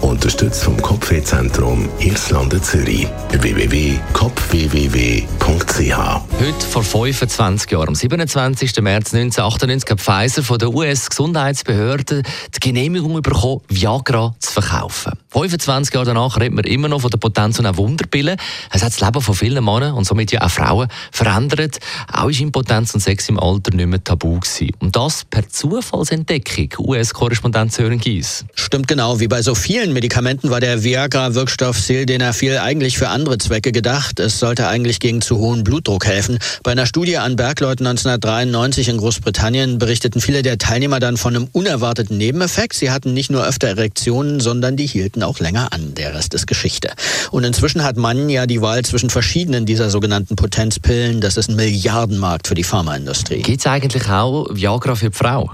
Unterstützt vom Kopfwehzentrum Irlande Zürich. www.kopfwww.ch Heute vor 25 Jahren, am 27. März 1998, hat Pfizer von der US-Gesundheitsbehörde die Genehmigung bekommen, Viagra zu verkaufen. 25 Jahre danach redet man immer noch von der Potenz und auch Wunderpillen. Es hat das Leben von vielen Männern und somit ja auch Frauen verändert. Auch ist Impotenz und Sex im Alter nicht mehr tabu gewesen. Und das per Zufallsentdeckung. US-Korrespondent Sören Gies. Stimmt genau. Wie bei so vielen Medikamenten war der Viagra-Wirkstoff Sildenafil eigentlich für andere Zwecke gedacht. Es sollte eigentlich gegen zu hohen Blutdruck helfen. Bei einer Studie an Bergleuten 1993 in Großbritannien berichteten viele der Teilnehmer dann von einem unerwarteten Nebeneffekt. Sie hatten nicht nur öfter Erektionen, sondern die hielten auch länger an. Der Rest ist Geschichte. Und inzwischen hat man ja die Wahl zwischen verschiedenen dieser sogenannten Potenzpillen. Das ist ein Milliardenmarkt für die Pharmaindustrie. Gibt es eigentlich auch Viagra für die Frau?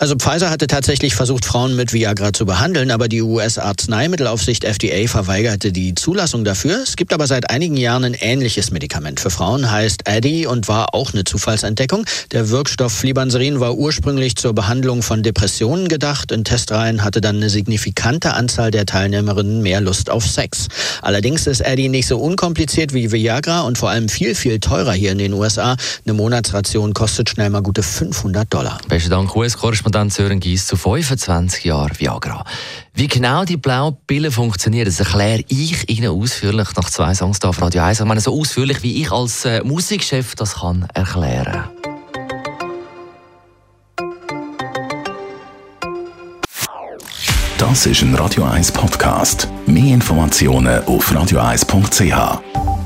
Also Pfizer hatte tatsächlich versucht, Frauen mit Viagra zu behandeln, aber die US-Arzneimittelaufsicht FDA verweigerte die Zulassung dafür. Es gibt aber seit einigen Jahren ein ähnliches Medikament für Frauen, heißt Addy und war auch eine Zufallsentdeckung. Der Wirkstoff Flibanserin war ursprünglich zur Behandlung von Depressionen gedacht. In Testreihen hatte dann eine signifikante Anzahl der Teilnehmerinnen mehr Lust auf Sex. Allerdings ist Addy nicht so unkompliziert wie Viagra und vor allem viel, viel teurer hier in den USA. Eine Monatsration kostet schnell mal gute 500 Dollar. Besten Dank, US-Korrespondent Sören Gies zu 25 Jahren Viagra. Wie genau die blauen Pillen funktionieren, das erkläre ich Ihnen ausführlich nach zwei Songs auf Radio 1. Ich meine, so ausführlich, wie ich als äh, Musikchef das kann erklären Das ist ein Radio 1 Podcast. Mehr Informationen auf radio1.ch.